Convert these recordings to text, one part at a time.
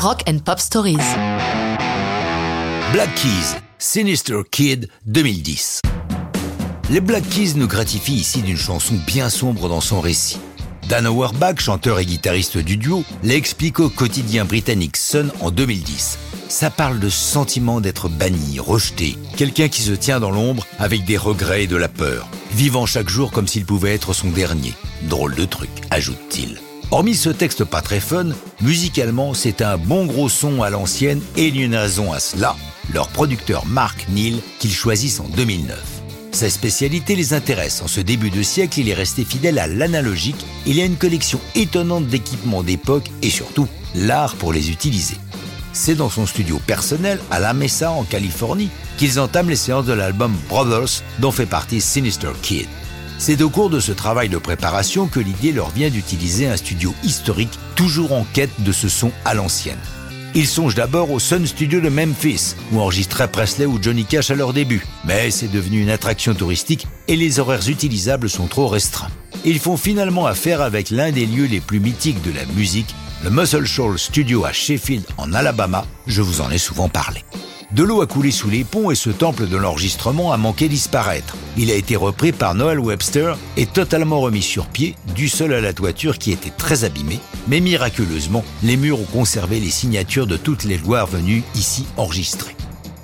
Rock and Pop Stories. Black Keys, Sinister Kid 2010. Les Black Keys nous gratifient ici d'une chanson bien sombre dans son récit. Dan Auerbach, chanteur et guitariste du duo, l'a expliqué au quotidien britannique Sun en 2010. Ça parle de sentiment d'être banni, rejeté, quelqu'un qui se tient dans l'ombre avec des regrets et de la peur, vivant chaque jour comme s'il pouvait être son dernier. Drôle de truc, ajoute-t-il. Hormis ce texte pas très fun, musicalement c'est un bon gros son à l'ancienne et une raison à cela, leur producteur Mark Neal qu'ils choisissent en 2009. Sa spécialité les intéresse. En ce début de siècle, il est resté fidèle à l'analogique. Il y a une collection étonnante d'équipements d'époque et surtout l'art pour les utiliser. C'est dans son studio personnel à La Mesa en Californie qu'ils entament les séances de l'album Brothers dont fait partie Sinister Kid. C'est au cours de ce travail de préparation que l'idée leur vient d'utiliser un studio historique toujours en quête de ce son à l'ancienne. Ils songent d'abord au Sun Studio de Memphis, où enregistrait Presley ou Johnny Cash à leur début. Mais c'est devenu une attraction touristique et les horaires utilisables sont trop restreints. Ils font finalement affaire avec l'un des lieux les plus mythiques de la musique, le Muscle Shoals Studio à Sheffield en Alabama, je vous en ai souvent parlé. De l'eau a coulé sous les ponts et ce temple de l'enregistrement a manqué disparaître. Il a été repris par Noel Webster et totalement remis sur pied, du sol à la toiture qui était très abîmée, mais miraculeusement, les murs ont conservé les signatures de toutes les gloires venues ici enregistrer.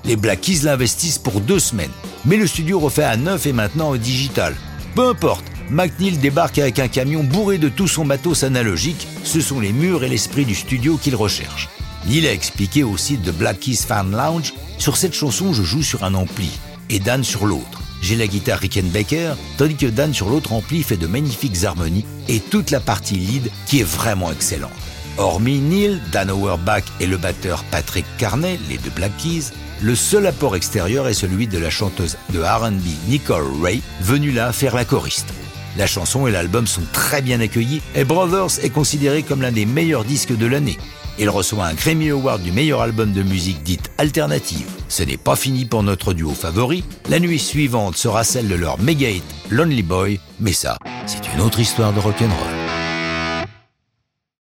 Les Black l'investissent pour deux semaines, mais le studio refait à neuf et maintenant au digital. Peu importe, McNeil débarque avec un camion bourré de tout son matos analogique, ce sont les murs et l'esprit du studio qu'il recherche. Neil a expliqué au site de Black Keys Fan Lounge Sur cette chanson, je joue sur un ampli et Dan sur l'autre. J'ai la guitare Rickenbacker, tandis que Dan sur l'autre ampli fait de magnifiques harmonies et toute la partie lead qui est vraiment excellente. Hormis Neil, Dan Auerbach et le batteur Patrick Carney, les deux Black Keys, le seul apport extérieur est celui de la chanteuse de R&B Nicole Ray, venue là faire la choriste. La chanson et l'album sont très bien accueillis et Brothers est considéré comme l'un des meilleurs disques de l'année. Il reçoit un Grammy Award du meilleur album de musique dite alternative. Ce n'est pas fini pour notre duo favori. La nuit suivante sera celle de leur méga hit Lonely Boy, mais ça, c'est une autre histoire de rock'n'roll.